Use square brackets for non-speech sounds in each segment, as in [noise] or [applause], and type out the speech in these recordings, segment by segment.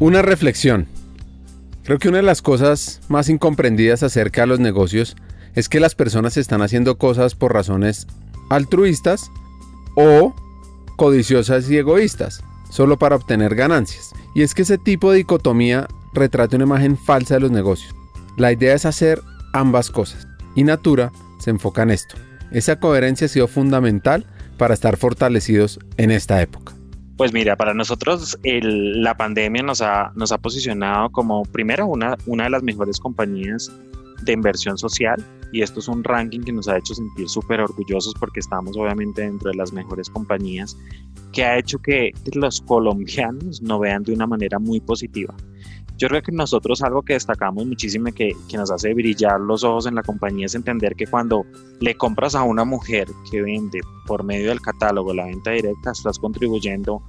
Una reflexión. Creo que una de las cosas más incomprendidas acerca de los negocios es que las personas están haciendo cosas por razones altruistas o codiciosas y egoístas, solo para obtener ganancias. Y es que ese tipo de dicotomía retrata una imagen falsa de los negocios. La idea es hacer ambas cosas, y Natura se enfoca en esto. Esa coherencia ha sido fundamental para estar fortalecidos en esta época. Pues mira, para nosotros la pandemia nos ha, nos ha posicionado como primero una, una de las mejores compañías de inversión social y esto es un ranking que nos ha hecho sentir súper orgullosos porque estamos obviamente dentro de las mejores compañías que ha hecho que los colombianos nos vean de una manera muy positiva. Yo creo que nosotros algo que destacamos muchísimo que, que nos hace brillar los ojos en la compañía es entender que cuando le compras a una mujer que vende por medio del catálogo la venta directa, estás contribuyendo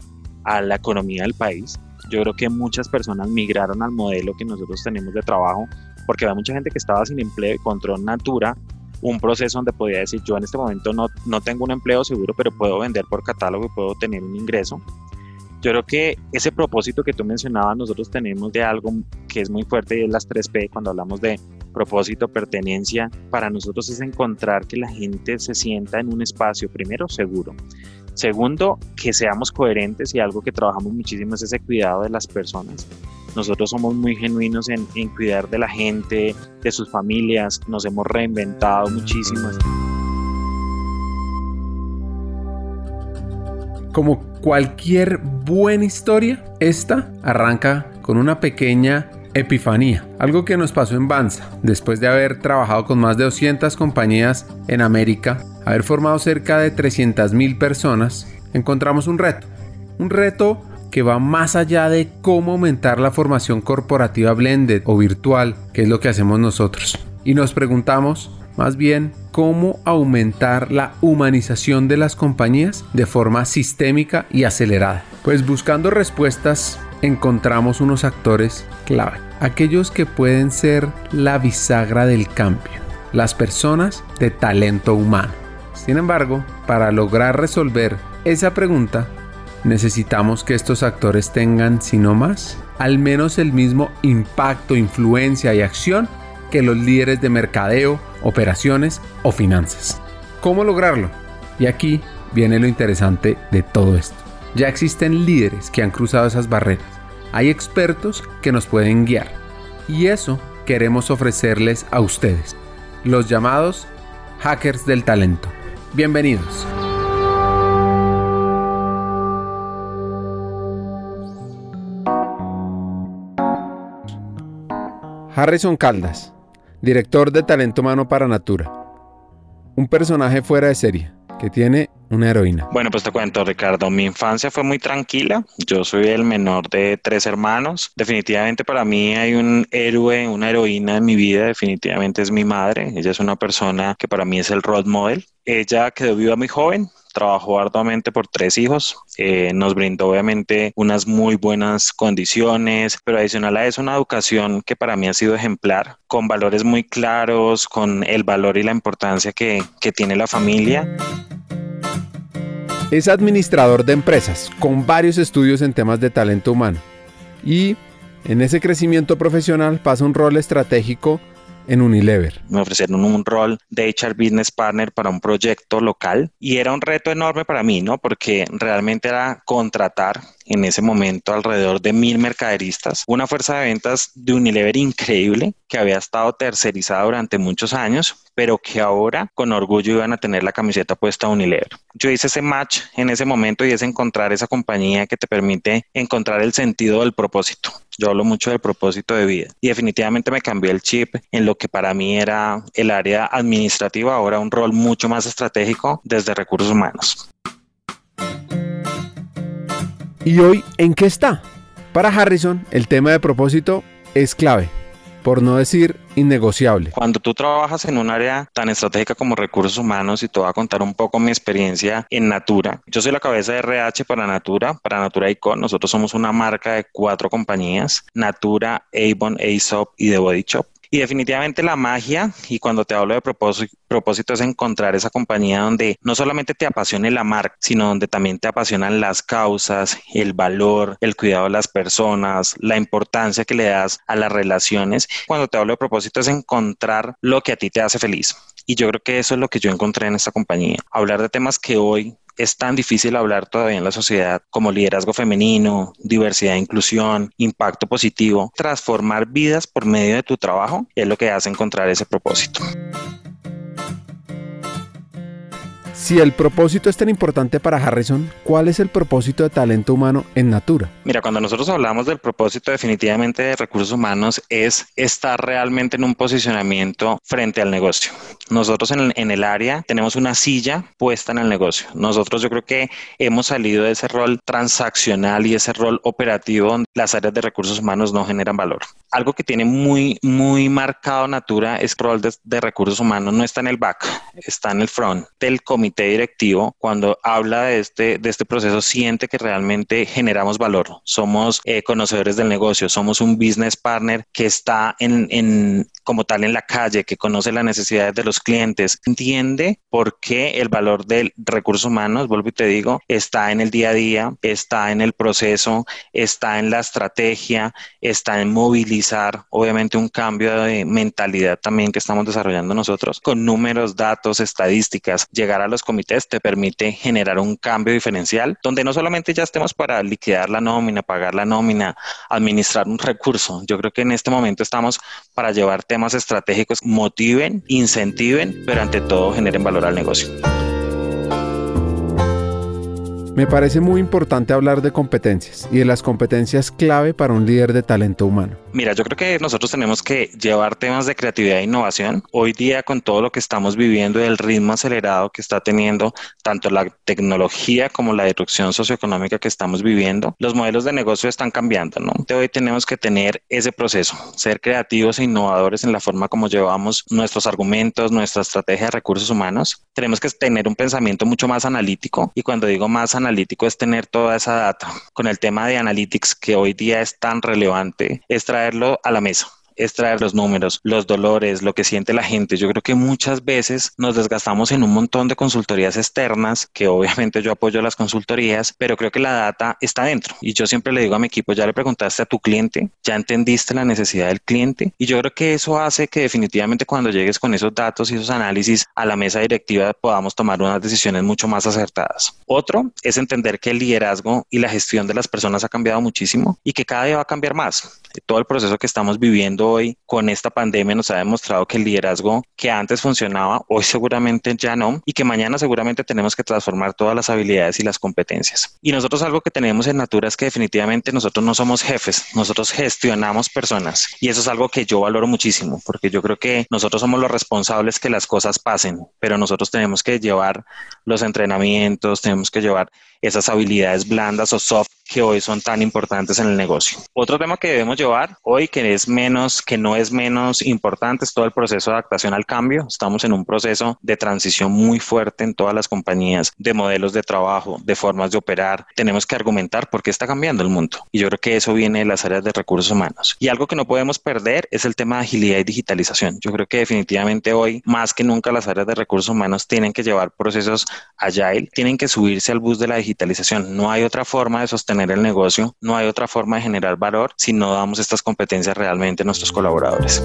a la economía del país. Yo creo que muchas personas migraron al modelo que nosotros tenemos de trabajo porque había mucha gente que estaba sin empleo y encontró Natura un proceso donde podía decir yo en este momento no, no tengo un empleo seguro, pero puedo vender por catálogo y puedo tener un ingreso. Yo creo que ese propósito que tú mencionabas, nosotros tenemos de algo que es muy fuerte y es las 3P, cuando hablamos de propósito, pertenencia, para nosotros es encontrar que la gente se sienta en un espacio, primero, seguro. Segundo, que seamos coherentes y algo que trabajamos muchísimo es ese cuidado de las personas. Nosotros somos muy genuinos en, en cuidar de la gente, de sus familias, nos hemos reinventado muchísimo. Como cualquier buena historia, esta arranca con una pequeña epifanía, algo que nos pasó en Banza, después de haber trabajado con más de 200 compañías en América, haber formado cerca de 300 mil personas, encontramos un reto, un reto que va más allá de cómo aumentar la formación corporativa blended o virtual, que es lo que hacemos nosotros. Y nos preguntamos, más bien cómo aumentar la humanización de las compañías de forma sistémica y acelerada. Pues buscando respuestas encontramos unos actores clave, aquellos que pueden ser la bisagra del cambio, las personas de talento humano. Sin embargo, para lograr resolver esa pregunta, necesitamos que estos actores tengan, si no más, al menos el mismo impacto, influencia y acción que los líderes de mercadeo, operaciones o finanzas. ¿Cómo lograrlo? Y aquí viene lo interesante de todo esto. Ya existen líderes que han cruzado esas barreras. Hay expertos que nos pueden guiar. Y eso queremos ofrecerles a ustedes, los llamados hackers del talento. Bienvenidos. Harrison Caldas director de talento humano para Natura. Un personaje fuera de serie que tiene una heroína. Bueno, pues te cuento, Ricardo, mi infancia fue muy tranquila. Yo soy el menor de tres hermanos. Definitivamente para mí hay un héroe, una heroína en mi vida. Definitivamente es mi madre. Ella es una persona que para mí es el role model. Ella quedó viva muy joven, trabajó arduamente por tres hijos, eh, nos brindó obviamente unas muy buenas condiciones, pero adicional a eso una educación que para mí ha sido ejemplar, con valores muy claros, con el valor y la importancia que, que tiene la familia. Es administrador de empresas, con varios estudios en temas de talento humano. Y en ese crecimiento profesional pasa un rol estratégico en Unilever. Me ofrecieron un rol de HR Business Partner para un proyecto local y era un reto enorme para mí, ¿no? Porque realmente era contratar en ese momento alrededor de mil mercaderistas, una fuerza de ventas de Unilever increíble que había estado tercerizada durante muchos años, pero que ahora con orgullo iban a tener la camiseta puesta Unilever. Yo hice ese match en ese momento y es encontrar esa compañía que te permite encontrar el sentido del propósito. Yo hablo mucho del propósito de vida y definitivamente me cambié el chip en lo que para mí era el área administrativa, ahora un rol mucho más estratégico desde recursos humanos. ¿Y hoy en qué está? Para Harrison, el tema de propósito es clave por no decir innegociable. Cuando tú trabajas en un área tan estratégica como recursos humanos, y te voy a contar un poco mi experiencia en Natura. Yo soy la cabeza de RH para Natura, para Natura Icon. Nosotros somos una marca de cuatro compañías, Natura, Avon, Aesop y The Body Shop. Y definitivamente la magia, y cuando te hablo de propósito, es encontrar esa compañía donde no solamente te apasione la marca, sino donde también te apasionan las causas, el valor, el cuidado de las personas, la importancia que le das a las relaciones. Cuando te hablo de propósito es encontrar lo que a ti te hace feliz. Y yo creo que eso es lo que yo encontré en esta compañía. Hablar de temas que hoy es tan difícil hablar todavía en la sociedad como liderazgo femenino, diversidad e inclusión, impacto positivo. Transformar vidas por medio de tu trabajo es lo que hace encontrar ese propósito. Si el propósito es tan importante para Harrison, ¿cuál es el propósito de talento humano en Natura? Mira, cuando nosotros hablamos del propósito definitivamente de recursos humanos es estar realmente en un posicionamiento frente al negocio. Nosotros en, en el área tenemos una silla puesta en el negocio. Nosotros yo creo que hemos salido de ese rol transaccional y ese rol operativo donde las áreas de recursos humanos no generan valor. Algo que tiene muy, muy marcado Natura es que el rol de, de recursos humanos no está en el back, está en el front del comité directivo, cuando habla de este, de este proceso, siente que realmente generamos valor. Somos eh, conocedores del negocio, somos un business partner que está en, en, como tal en la calle, que conoce las necesidades de los clientes, entiende por qué el valor del recurso humanos, vuelvo y te digo, está en el día a día, está en el proceso, está en la estrategia, está en obviamente, un cambio de mentalidad también que estamos desarrollando nosotros con números, datos, estadísticas, llegar a los comités te permite generar un cambio diferencial donde no solamente ya estemos para liquidar la nómina, pagar la nómina, administrar un recurso. Yo creo que en este momento estamos para llevar temas estratégicos, motiven, incentiven, pero ante todo generen valor al negocio. Me parece muy importante hablar de competencias y de las competencias clave para un líder de talento humano. Mira, yo creo que nosotros tenemos que llevar temas de creatividad e innovación. Hoy día, con todo lo que estamos viviendo y el ritmo acelerado que está teniendo tanto la tecnología como la disrupción socioeconómica que estamos viviendo, los modelos de negocio están cambiando, ¿no? Hoy tenemos que tener ese proceso, ser creativos e innovadores en la forma como llevamos nuestros argumentos, nuestra estrategia de recursos humanos. Tenemos que tener un pensamiento mucho más analítico y cuando digo más analítico es tener toda esa data. Con el tema de analytics que hoy día es tan relevante, es traerlo a la mesa es traer los números, los dolores, lo que siente la gente. Yo creo que muchas veces nos desgastamos en un montón de consultorías externas, que obviamente yo apoyo las consultorías, pero creo que la data está dentro. Y yo siempre le digo a mi equipo, ya le preguntaste a tu cliente, ya entendiste la necesidad del cliente. Y yo creo que eso hace que definitivamente cuando llegues con esos datos y esos análisis a la mesa directiva podamos tomar unas decisiones mucho más acertadas. Otro es entender que el liderazgo y la gestión de las personas ha cambiado muchísimo y que cada día va a cambiar más. Todo el proceso que estamos hoy con esta pandemia nos ha demostrado que el liderazgo que antes funcionaba, hoy seguramente ya no, y que mañana seguramente tenemos que transformar todas las habilidades y las competencias. Y nosotros algo que tenemos en Natura es que definitivamente nosotros no somos jefes, nosotros gestionamos personas. Y eso es algo que yo valoro muchísimo, porque yo creo que nosotros somos los responsables que las cosas pasen, pero nosotros tenemos que llevar los entrenamientos, tenemos que llevar esas habilidades blandas o soft que hoy son tan importantes en el negocio. Otro tema que debemos llevar hoy que es menos, que no es menos importante, es todo el proceso de adaptación al cambio. Estamos en un proceso de transición muy fuerte en todas las compañías, de modelos de trabajo, de formas de operar. Tenemos que argumentar por qué está cambiando el mundo. Y yo creo que eso viene de las áreas de recursos humanos. Y algo que no podemos perder es el tema de agilidad y digitalización. Yo creo que definitivamente hoy, más que nunca, las áreas de recursos humanos tienen que llevar procesos agile, tienen que subirse al bus de la digitalización. No hay otra forma de sostener el negocio, no hay otra forma de generar valor si no damos estas competencias realmente a nuestros colaboradores.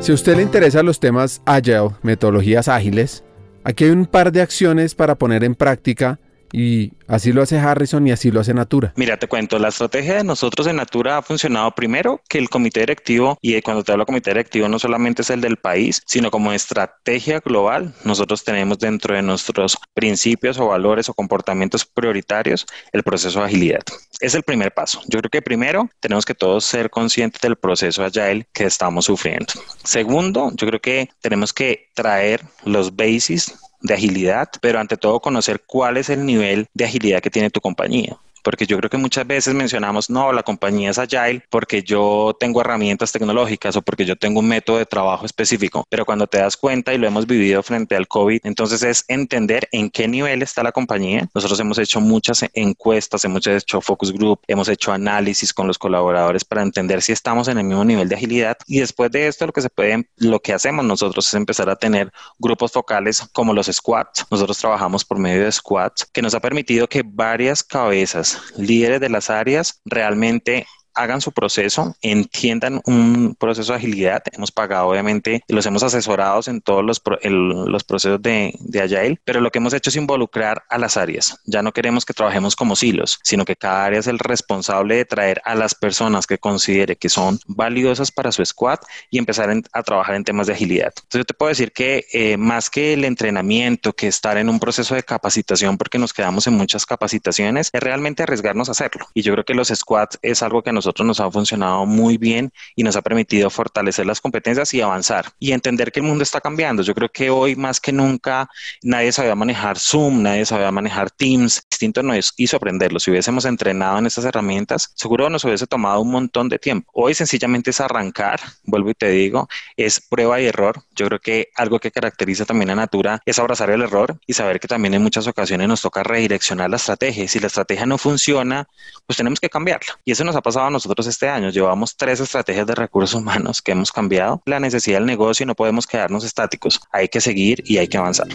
Si a usted le interesan los temas Agile, metodologías ágiles, aquí hay un par de acciones para poner en práctica y así lo hace Harrison y así lo hace Natura. Mira, te cuento, la estrategia de nosotros en Natura ha funcionado primero que el comité directivo, y cuando te hablo comité directivo no solamente es el del país, sino como estrategia global, nosotros tenemos dentro de nuestros principios o valores o comportamientos prioritarios el proceso de agilidad. Es el primer paso. Yo creo que primero tenemos que todos ser conscientes del proceso agile que estamos sufriendo. Segundo, yo creo que tenemos que traer los bases de agilidad, pero ante todo conocer cuál es el nivel de agilidad que tiene tu compañía. Porque yo creo que muchas veces mencionamos, no, la compañía es agile porque yo tengo herramientas tecnológicas o porque yo tengo un método de trabajo específico, pero cuando te das cuenta y lo hemos vivido frente al COVID, entonces es entender en qué nivel está la compañía. Nosotros hemos hecho muchas encuestas, hemos hecho focus group, hemos hecho análisis con los colaboradores para entender si estamos en el mismo nivel de agilidad y después de esto lo que se puede, lo que hacemos nosotros es empezar a tener grupos focales como los squads. Nosotros trabajamos por medio de squads que nos ha permitido que varias cabezas, líderes de las áreas, realmente hagan su proceso, entiendan un proceso de agilidad. Hemos pagado, obviamente, los hemos asesorado en todos los, los procesos de, de, Agile, pero lo que hemos hecho es involucrar a las áreas. Ya no queremos que trabajemos como silos, sino que cada área es el responsable de traer a las personas que considere que son valiosas para su squad y empezar a trabajar en temas de agilidad. Entonces, yo te puedo decir que eh, más que el entrenamiento, que estar en un proceso de capacitación, porque nos quedamos en muchas capacitaciones, es realmente arriesgarnos a hacerlo. Y yo creo que los squads es algo que nos nosotros nos ha funcionado muy bien y nos ha permitido fortalecer las competencias y avanzar y entender que el mundo está cambiando. Yo creo que hoy más que nunca nadie sabía manejar Zoom, nadie sabía manejar Teams. Distinto nos hizo aprenderlo. Si hubiésemos entrenado en estas herramientas, seguro nos hubiese tomado un montón de tiempo. Hoy sencillamente es arrancar, vuelvo y te digo, es prueba y error. Yo creo que algo que caracteriza también a Natura es abrazar el error y saber que también en muchas ocasiones nos toca redireccionar la estrategia. Si la estrategia no funciona, pues tenemos que cambiarla. Y eso nos ha pasado nosotros este año. Llevamos tres estrategias de recursos humanos que hemos cambiado. La necesidad del negocio y no podemos quedarnos estáticos. Hay que seguir y hay que avanzar.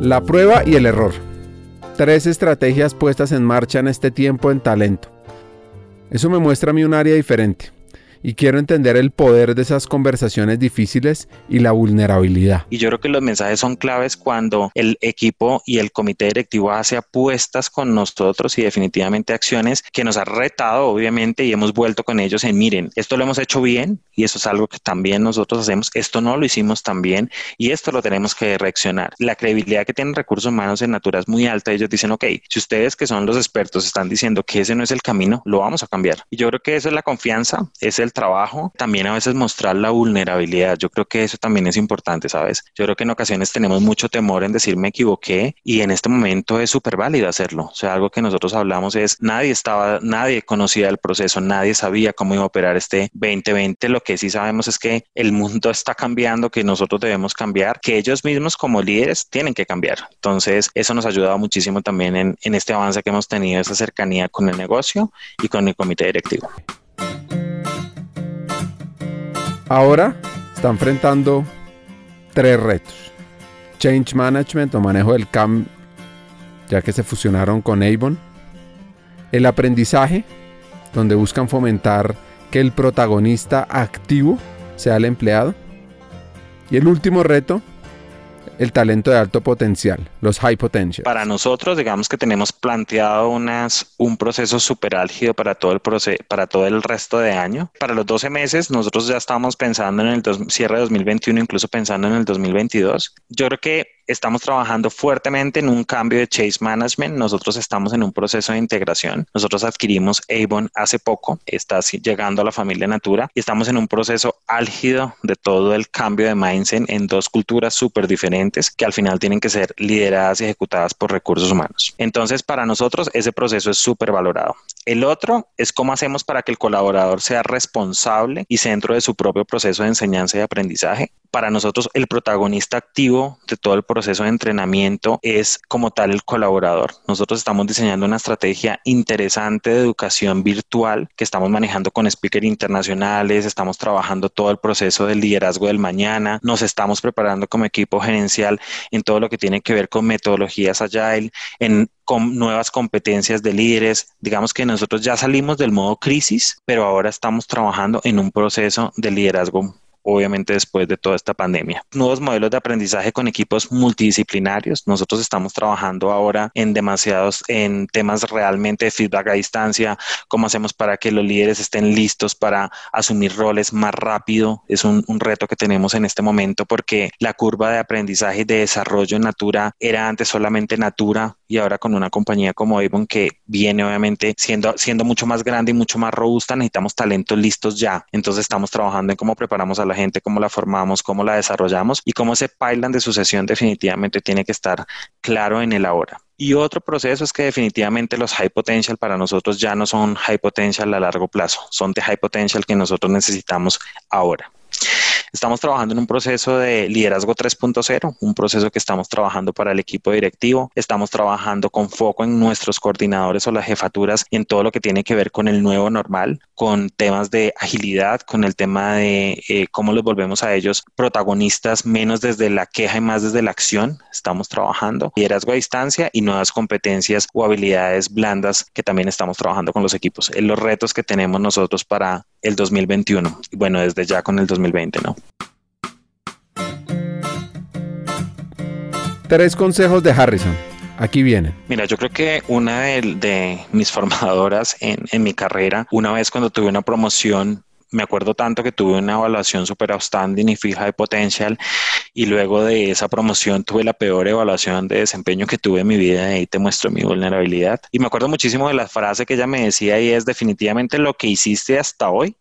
La prueba y el error. Tres estrategias puestas en marcha en este tiempo en talento. Eso me muestra a mí un área diferente y quiero entender el poder de esas conversaciones difíciles y la vulnerabilidad. Y yo creo que los mensajes son claves cuando el equipo y el comité directivo hace apuestas con nosotros y definitivamente acciones que nos ha retado obviamente y hemos vuelto con ellos en miren, esto lo hemos hecho bien y eso es algo que también nosotros hacemos, esto no lo hicimos tan bien y esto lo tenemos que reaccionar. La credibilidad que tienen recursos humanos en Natura es muy alta, ellos dicen, ok, si ustedes que son los expertos están diciendo que ese no es el camino, lo vamos a cambiar. Y yo creo que eso es la confianza, es el trabajo, también a veces mostrar la vulnerabilidad. Yo creo que eso también es importante, ¿sabes? Yo creo que en ocasiones tenemos mucho temor en decir me equivoqué y en este momento es súper válido hacerlo. O sea, algo que nosotros hablamos es nadie estaba, nadie conocía el proceso, nadie sabía cómo iba a operar este 2020. Lo que sí sabemos es que el mundo [laughs] está cambiando, que nosotros debemos cambiar, que ellos mismos como líderes tienen que cambiar. Entonces, eso nos ha ayudado muchísimo también en, en este avance que hemos tenido, esa cercanía con el negocio y con el comité directivo. Ahora está enfrentando tres retos. Change Management o manejo del CAM, ya que se fusionaron con Avon. El aprendizaje, donde buscan fomentar que el protagonista activo sea el empleado. Y el último reto, el talento de alto potencial, los high potential. Para nosotros, digamos que tenemos planteado unas, un proceso súper álgido para todo, el para todo el resto de año. Para los 12 meses, nosotros ya estamos pensando en el cierre de 2021, incluso pensando en el 2022. Yo creo que estamos trabajando fuertemente en un cambio de Chase Management. Nosotros estamos en un proceso de integración. Nosotros adquirimos Avon hace poco, está llegando a la familia Natura y estamos en un proceso álgido de todo el cambio de mindset en dos culturas súper diferentes que al final tienen que ser lideradas y ejecutadas por recursos humanos. Entonces, para nosotros ese proceso es súper valorado. El otro es cómo hacemos para que el colaborador sea responsable y centro de su propio proceso de enseñanza y aprendizaje para nosotros el protagonista activo de todo el proceso de entrenamiento es como tal el colaborador. Nosotros estamos diseñando una estrategia interesante de educación virtual que estamos manejando con speakers internacionales, estamos trabajando todo el proceso del liderazgo del mañana, nos estamos preparando como equipo gerencial en todo lo que tiene que ver con metodologías agile, en con nuevas competencias de líderes. Digamos que nosotros ya salimos del modo crisis, pero ahora estamos trabajando en un proceso de liderazgo obviamente después de toda esta pandemia. Nuevos modelos de aprendizaje con equipos multidisciplinarios. Nosotros estamos trabajando ahora en demasiados, en temas realmente de feedback a distancia, cómo hacemos para que los líderes estén listos para asumir roles más rápido. Es un, un reto que tenemos en este momento porque la curva de aprendizaje y de desarrollo en Natura era antes solamente Natura y ahora con una compañía como Avon que viene obviamente siendo, siendo mucho más grande y mucho más robusta, necesitamos talentos listos ya. Entonces estamos trabajando en cómo preparamos a la gente, cómo la formamos, cómo la desarrollamos y cómo ese pipeline de sucesión definitivamente tiene que estar claro en el ahora. Y otro proceso es que definitivamente los high potential para nosotros ya no son high potential a largo plazo, son de high potential que nosotros necesitamos ahora. Estamos trabajando en un proceso de liderazgo 3.0, un proceso que estamos trabajando para el equipo directivo. Estamos trabajando con foco en nuestros coordinadores o las jefaturas en todo lo que tiene que ver con el nuevo normal, con temas de agilidad, con el tema de eh, cómo los volvemos a ellos protagonistas menos desde la queja y más desde la acción. Estamos trabajando liderazgo a distancia y nuevas competencias o habilidades blandas que también estamos trabajando con los equipos. En los retos que tenemos nosotros para el 2021 y bueno, desde ya con el 2020, ¿no? Tres consejos de Harrison. Aquí viene. Mira, yo creo que una de, mis [laughs] formadoras en, en, mi carrera, una vez cuando tuve una promoción, me acuerdo tanto que tuve una evaluación super outstanding y fija de potencial y luego de esa promoción tuve la peor evaluación de desempeño que tuve en mi vida y ahí te muestro mi vulnerabilidad. Y me acuerdo muchísimo de la frase que ella me decía y es definitivamente lo que hiciste hasta hoy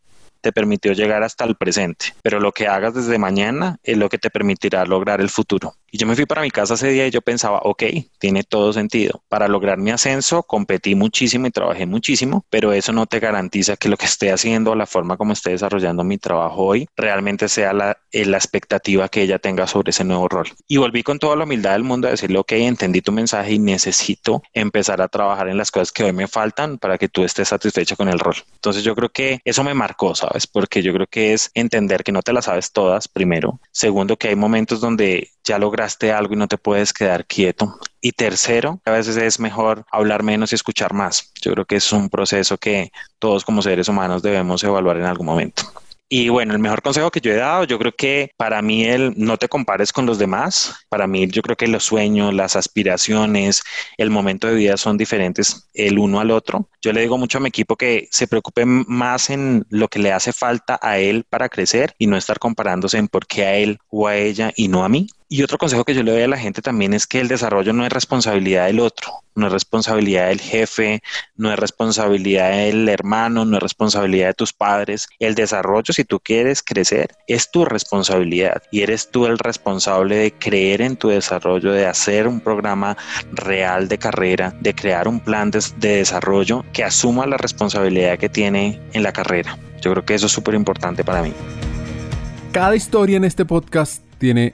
te permitió llegar hasta el presente, pero lo que hagas desde mañana es lo que te permitirá lograr el futuro. Y yo me fui para mi casa ese día y yo pensaba, ok, tiene todo sentido. Para lograr mi ascenso competí muchísimo y trabajé muchísimo, pero eso no te garantiza que lo que esté haciendo, la forma como esté desarrollando mi trabajo hoy, realmente sea la, eh, la expectativa que ella tenga sobre ese nuevo rol. Y volví con toda la humildad del mundo a decirle, ok, entendí tu mensaje y necesito empezar a trabajar en las cosas que hoy me faltan para que tú estés satisfecho con el rol. Entonces yo creo que eso me marcó, ¿sabes? Porque yo creo que es entender que no te las sabes todas, primero. Segundo, que hay momentos donde ya lograste algo y no te puedes quedar quieto. Y tercero, a veces es mejor hablar menos y escuchar más. Yo creo que es un proceso que todos como seres humanos debemos evaluar en algún momento. Y bueno, el mejor consejo que yo he dado, yo creo que para mí el no te compares con los demás. Para mí yo creo que los sueños, las aspiraciones, el momento de vida son diferentes el uno al otro. Yo le digo mucho a mi equipo que se preocupe más en lo que le hace falta a él para crecer y no estar comparándose en por qué a él o a ella y no a mí. Y otro consejo que yo le doy a la gente también es que el desarrollo no es responsabilidad del otro, no es responsabilidad del jefe, no es responsabilidad del hermano, no es responsabilidad de tus padres. El desarrollo, si tú quieres crecer, es tu responsabilidad y eres tú el responsable de creer en tu desarrollo, de hacer un programa real de carrera, de crear un plan de, de desarrollo que asuma la responsabilidad que tiene en la carrera. Yo creo que eso es súper importante para mí. Cada historia en este podcast tiene